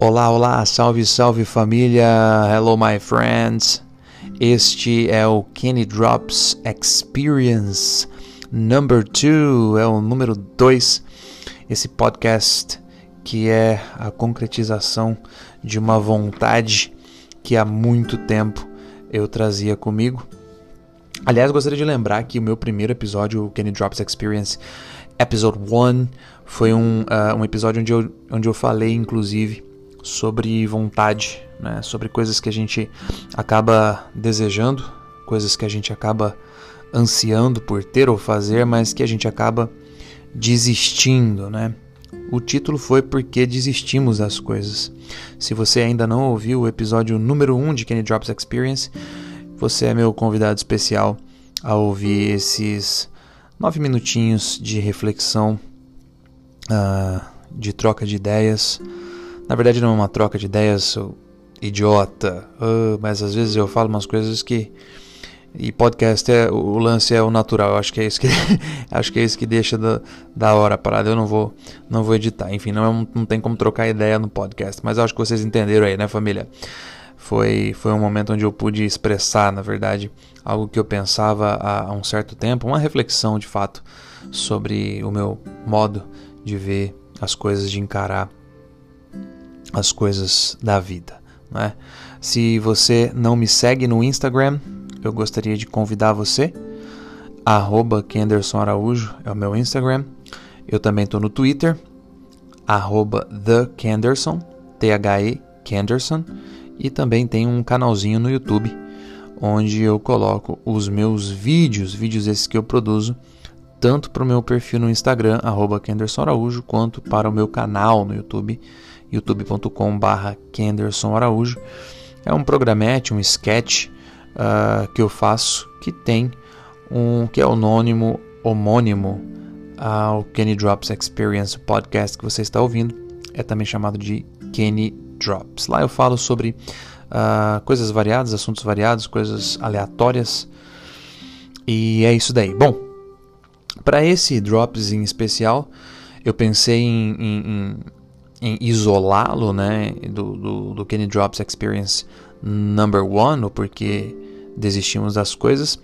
Olá, olá, salve, salve família, hello my friends. Este é o Kenny Drops Experience Number 2, é o número 2. Esse podcast que é a concretização de uma vontade que há muito tempo eu trazia comigo. Aliás, gostaria de lembrar que o meu primeiro episódio, o Kenny Drops Experience Episode 1, foi um, uh, um episódio onde eu, onde eu falei, inclusive, sobre vontade, né? sobre coisas que a gente acaba desejando, coisas que a gente acaba ansiando por ter ou fazer, mas que a gente acaba desistindo, né? O título foi Porque Desistimos das Coisas. Se você ainda não ouviu o episódio número 1 um de Kenny Drops Experience, você é meu convidado especial a ouvir esses nove minutinhos de reflexão, uh, de troca de ideias na verdade não é uma troca de ideias, idiota, uh, mas às vezes eu falo umas coisas que e podcast é o lance é o natural. Acho que é isso que acho que é isso que deixa da, da hora a parada. Eu não vou não vou editar. Enfim, não, é não tem como trocar ideia no podcast, mas acho que vocês entenderam aí, né, família? Foi foi um momento onde eu pude expressar, na verdade, algo que eu pensava há, há um certo tempo, uma reflexão de fato sobre o meu modo de ver as coisas, de encarar as coisas da vida. Né? Se você não me segue no Instagram, eu gostaria de convidar você. Arroba Kenderson Araújo é o meu Instagram. Eu também estou no Twitter, arroba The Kenderson. E também tem um canalzinho no YouTube, onde eu coloco os meus vídeos, vídeos esses que eu produzo, tanto para o meu perfil no Instagram, arroba Kenderson Araújo, quanto para o meu canal no YouTube, youtube.com/barra Kenderson Araújo. É um programete, um sketch uh, que eu faço que tem um que é anônimo, homônimo ao Kenny Drops Experience podcast que você está ouvindo. É também chamado de Kenny Drops. Lá eu falo sobre uh, coisas variadas, assuntos variados, coisas aleatórias. E é isso daí. Bom, para esse Drops em especial, eu pensei em, em, em isolá-lo né, do, do, do, Kenny Drops Experience Number One, ou porque desistimos das coisas,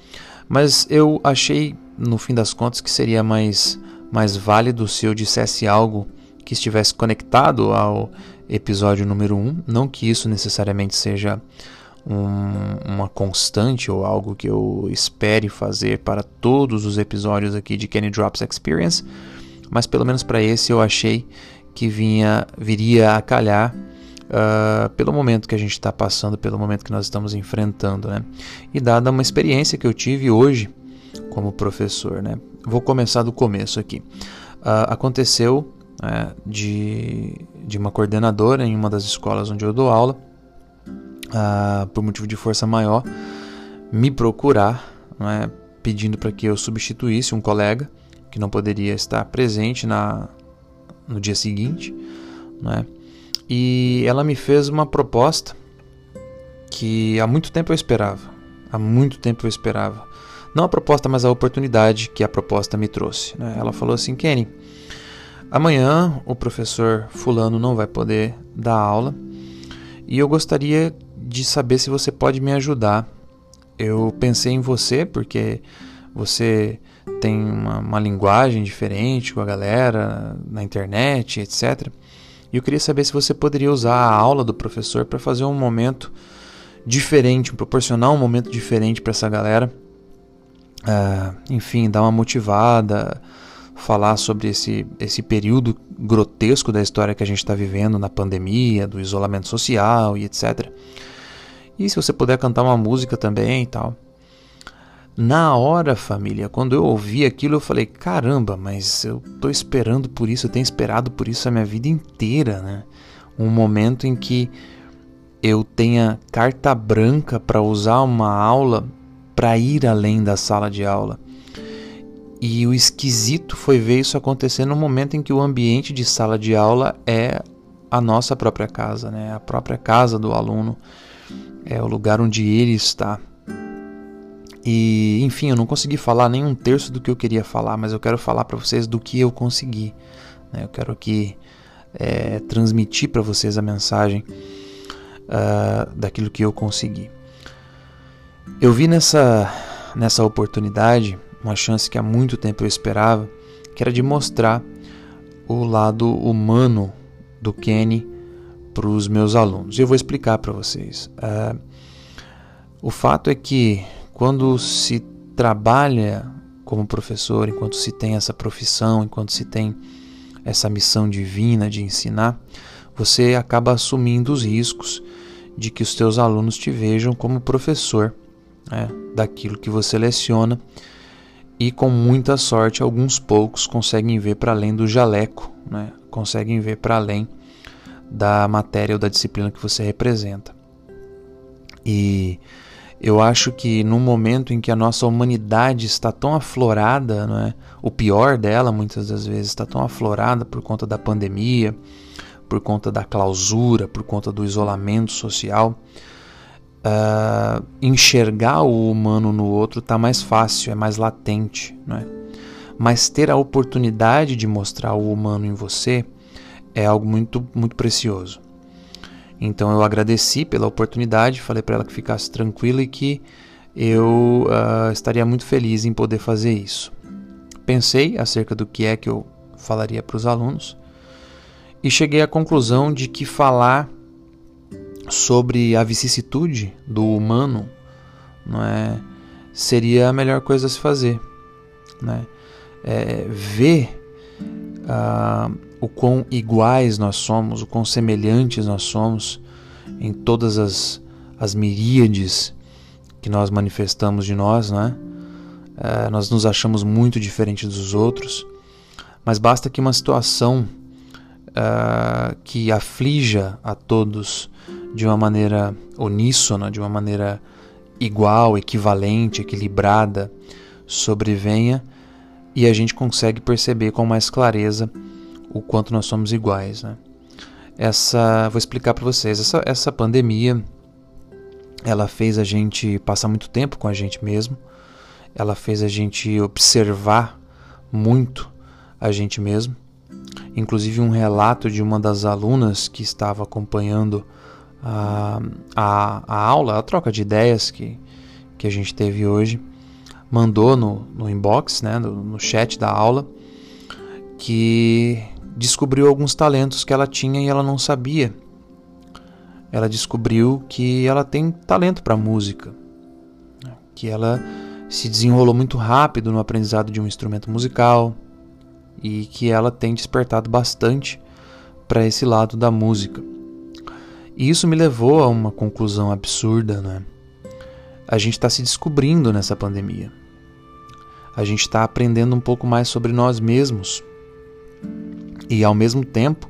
mas eu achei, no fim das contas, que seria mais, mais válido se eu dissesse algo que estivesse conectado ao episódio número 1, um. não que isso necessariamente seja um, uma constante ou algo que eu espere fazer para todos os episódios aqui de Kenny Drops Experience, mas pelo menos para esse eu achei que vinha viria a calhar uh, pelo momento que a gente está passando, pelo momento que nós estamos enfrentando, né? E dada uma experiência que eu tive hoje como professor, né? Vou começar do começo aqui. Uh, aconteceu uh, de, de uma coordenadora em uma das escolas onde eu dou aula, ah, por motivo de força maior, me procurar, né, pedindo para que eu substituísse um colega que não poderia estar presente na, no dia seguinte, né? E ela me fez uma proposta que há muito tempo eu esperava. Há muito tempo eu esperava. Não a proposta, mas a oportunidade que a proposta me trouxe. Né? Ela falou assim: Kenny, amanhã o professor Fulano não vai poder dar aula e eu gostaria de saber se você pode me ajudar. Eu pensei em você porque você tem uma, uma linguagem diferente com a galera na internet, etc. E eu queria saber se você poderia usar a aula do professor para fazer um momento diferente, proporcionar um momento diferente para essa galera. Uh, enfim, dar uma motivada, falar sobre esse, esse período grotesco da história que a gente está vivendo na pandemia, do isolamento social e etc. E se você puder cantar uma música também e tal. Na hora, família, quando eu ouvi aquilo, eu falei: caramba, mas eu tô esperando por isso, eu tenho esperado por isso a minha vida inteira, né? Um momento em que eu tenha carta branca para usar uma aula para ir além da sala de aula. E o esquisito foi ver isso acontecer no momento em que o ambiente de sala de aula é a nossa própria casa, né? A própria casa do aluno, é o lugar onde ele está. E, enfim, eu não consegui falar nem um terço do que eu queria falar, mas eu quero falar para vocês do que eu consegui. Né? Eu quero que é, transmitir para vocês a mensagem uh, daquilo que eu consegui. Eu vi nessa, nessa oportunidade uma chance que há muito tempo eu esperava, que era de mostrar o lado humano do Kenny para os meus alunos. E eu vou explicar para vocês. Uh, o fato é que quando se trabalha como professor, enquanto se tem essa profissão, enquanto se tem essa missão divina de ensinar, você acaba assumindo os riscos de que os teus alunos te vejam como professor né, daquilo que você leciona e com muita sorte alguns poucos conseguem ver para além do jaleco, né, conseguem ver para além da matéria ou da disciplina que você representa. E eu acho que no momento em que a nossa humanidade está tão aflorada, não é? o pior dela muitas das vezes está tão aflorada por conta da pandemia, por conta da clausura, por conta do isolamento social, uh, enxergar o humano no outro está mais fácil, é mais latente. Não é? Mas ter a oportunidade de mostrar o humano em você é algo muito, muito precioso. Então eu agradeci pela oportunidade, falei para ela que ficasse tranquila e que eu uh, estaria muito feliz em poder fazer isso. Pensei acerca do que é que eu falaria para os alunos e cheguei à conclusão de que falar sobre a vicissitude do humano não é, seria a melhor coisa a se fazer. Né? É, ver uh, o quão iguais nós somos, o quão semelhantes nós somos em todas as, as miríades que nós manifestamos de nós, né? É, nós nos achamos muito diferentes dos outros, mas basta que uma situação uh, que aflija a todos de uma maneira uníssona, de uma maneira igual, equivalente, equilibrada, sobrevenha e a gente consegue perceber com mais clareza o quanto nós somos iguais. Né? Essa, vou explicar para vocês. Essa, essa pandemia, ela fez a gente passar muito tempo com a gente mesmo. Ela fez a gente observar muito a gente mesmo. Inclusive um relato de uma das alunas que estava acompanhando a, a, a aula, a troca de ideias que, que a gente teve hoje, mandou no, no inbox, né, no, no chat da aula, que descobriu alguns talentos que ela tinha e ela não sabia. Ela descobriu que ela tem talento para música, né? que ela se desenrolou muito rápido no aprendizado de um instrumento musical e que ela tem despertado bastante para esse lado da música. E isso me levou a uma conclusão absurda, né? A gente está se descobrindo nessa pandemia. A gente está aprendendo um pouco mais sobre nós mesmos e ao mesmo tempo,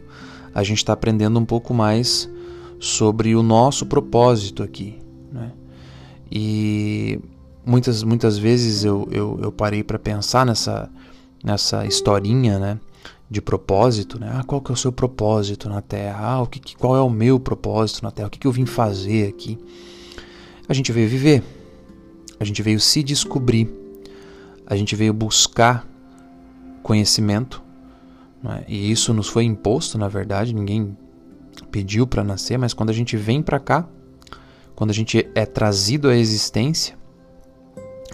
a gente está aprendendo um pouco mais sobre o nosso propósito aqui. Né? E muitas, muitas vezes eu, eu, eu parei para pensar nessa, nessa historinha né? de propósito. Né? Ah, qual que é o seu propósito na Terra? Ah, o que, qual é o meu propósito na Terra? O que, que eu vim fazer aqui? A gente veio viver, a gente veio se descobrir, a gente veio buscar conhecimento, é? E isso nos foi imposto, na verdade, ninguém pediu para nascer, mas quando a gente vem para cá, quando a gente é trazido à existência,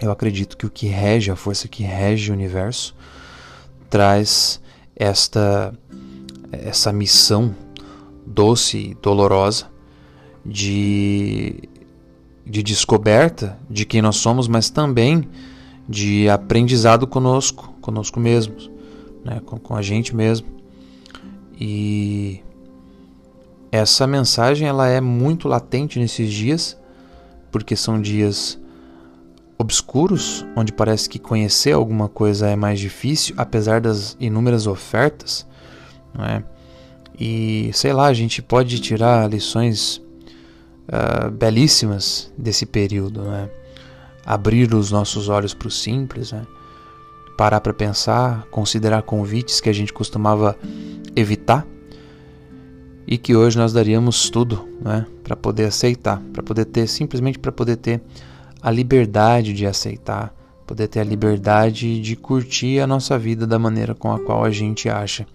eu acredito que o que rege, a força que rege o universo, traz esta essa missão doce e dolorosa de, de descoberta de quem nós somos, mas também de aprendizado conosco, conosco mesmos né, com, com a gente mesmo. E essa mensagem ela é muito latente nesses dias, porque são dias obscuros, onde parece que conhecer alguma coisa é mais difícil, apesar das inúmeras ofertas, não é? E sei lá, a gente pode tirar lições uh, belíssimas desse período, né? Abrir os nossos olhos para o simples, né? parar para pensar, considerar convites que a gente costumava evitar e que hoje nós daríamos tudo, né, para poder aceitar, para poder ter simplesmente para poder ter a liberdade de aceitar, poder ter a liberdade de curtir a nossa vida da maneira com a qual a gente acha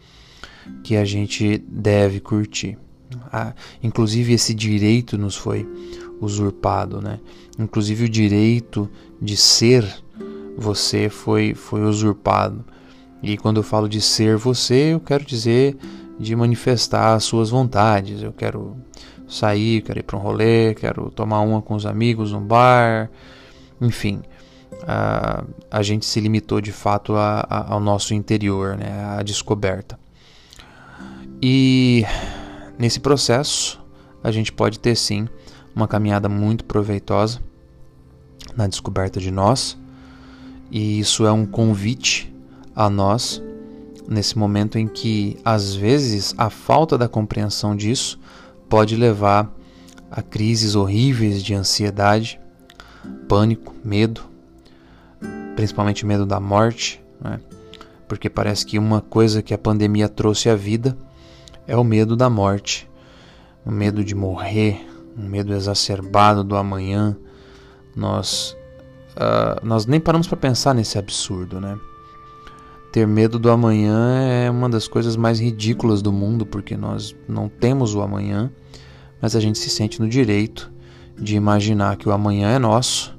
que a gente deve curtir. Ah, inclusive esse direito nos foi usurpado, né? Inclusive o direito de ser você foi foi usurpado. E quando eu falo de ser você, eu quero dizer de manifestar as suas vontades. Eu quero sair, quero ir para um rolê, quero tomar uma com os amigos num bar, enfim. A, a gente se limitou de fato a, a, ao nosso interior, né, à descoberta. E nesse processo, a gente pode ter sim uma caminhada muito proveitosa na descoberta de nós, e isso é um convite a nós nesse momento em que às vezes a falta da compreensão disso pode levar a crises horríveis de ansiedade, pânico, medo, principalmente medo da morte, né? porque parece que uma coisa que a pandemia trouxe à vida é o medo da morte, o medo de morrer, um medo exacerbado do amanhã. Nós, uh, nós nem paramos para pensar nesse absurdo, né? Ter medo do amanhã é uma das coisas mais ridículas do mundo, porque nós não temos o amanhã, mas a gente se sente no direito de imaginar que o amanhã é nosso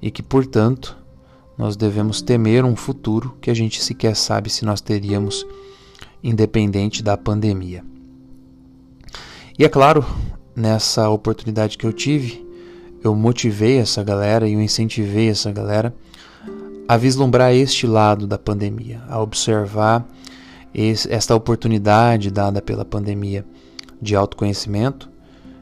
e que, portanto, nós devemos temer um futuro que a gente sequer sabe se nós teríamos independente da pandemia. E é claro, nessa oportunidade que eu tive, eu motivei essa galera e eu incentivei essa galera a vislumbrar este lado da pandemia, a observar esse, esta oportunidade dada pela pandemia de autoconhecimento,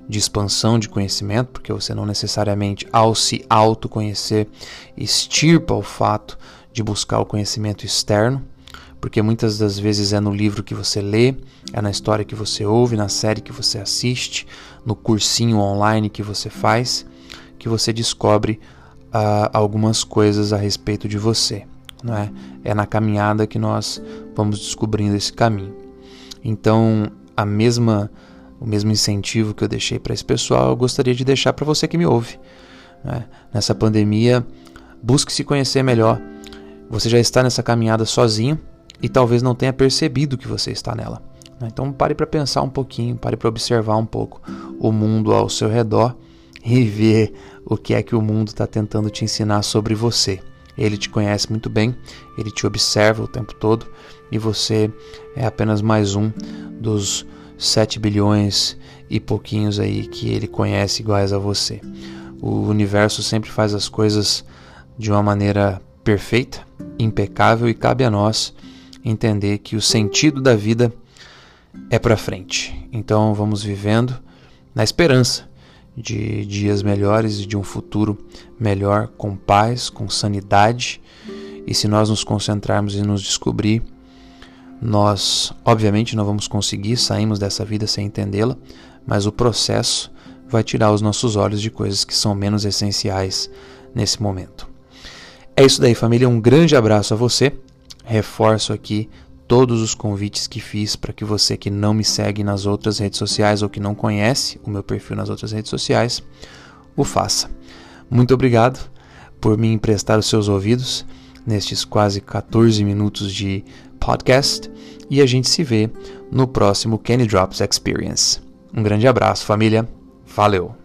de expansão de conhecimento, porque você não necessariamente, ao se autoconhecer, extirpa o fato de buscar o conhecimento externo, porque muitas das vezes é no livro que você lê, é na história que você ouve, na série que você assiste, no cursinho online que você faz, que você descobre uh, algumas coisas a respeito de você. Não é? é na caminhada que nós vamos descobrindo esse caminho. Então, a mesma, o mesmo incentivo que eu deixei para esse pessoal, eu gostaria de deixar para você que me ouve. É? Nessa pandemia, busque se conhecer melhor. Você já está nessa caminhada sozinho e talvez não tenha percebido que você está nela. Então pare para pensar um pouquinho, pare para observar um pouco o mundo ao seu redor e ver o que é que o mundo está tentando te ensinar sobre você. Ele te conhece muito bem, ele te observa o tempo todo e você é apenas mais um dos 7 bilhões e pouquinhos aí que ele conhece iguais a você. O universo sempre faz as coisas de uma maneira perfeita, impecável e cabe a nós entender que o sentido da vida é para frente. Então vamos vivendo na esperança de dias melhores e de um futuro melhor, com paz, com sanidade. E se nós nos concentrarmos e nos descobrir, nós, obviamente, não vamos conseguir, saímos dessa vida sem entendê-la, mas o processo vai tirar os nossos olhos de coisas que são menos essenciais nesse momento. É isso daí, família. Um grande abraço a você. Reforço aqui todos os convites que fiz para que você que não me segue nas outras redes sociais ou que não conhece o meu perfil nas outras redes sociais, o faça. Muito obrigado por me emprestar os seus ouvidos nestes quase 14 minutos de podcast e a gente se vê no próximo Kenny Drops Experience. Um grande abraço, família. Valeu!